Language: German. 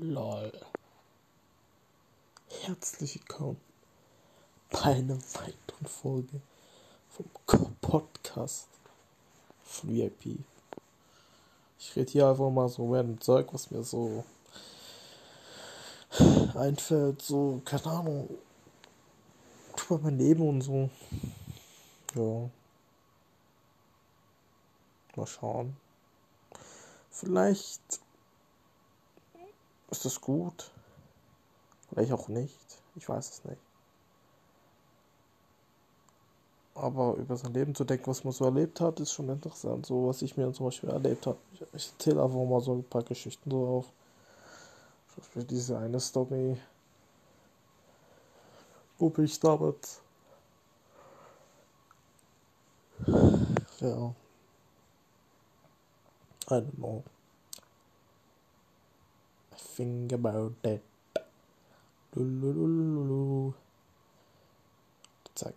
Lol. Herzlich willkommen bei einer weiteren Folge vom Podcast von VIP. Ich rede hier einfach mal so random Zeug, was mir so einfällt, so, keine Ahnung, über mein Leben und so. Ja. Mal schauen. Vielleicht ist es gut. Vielleicht auch nicht. Ich weiß es nicht. Aber über sein Leben zu denken, was man so erlebt hat, ist schon interessant. So, was ich mir zum Beispiel erlebt habe. Ich erzähle einfach mal so ein paar Geschichten drauf. Zum Beispiel diese eine Story, wo ich damals. Ja. I don't know. Think about it. It's like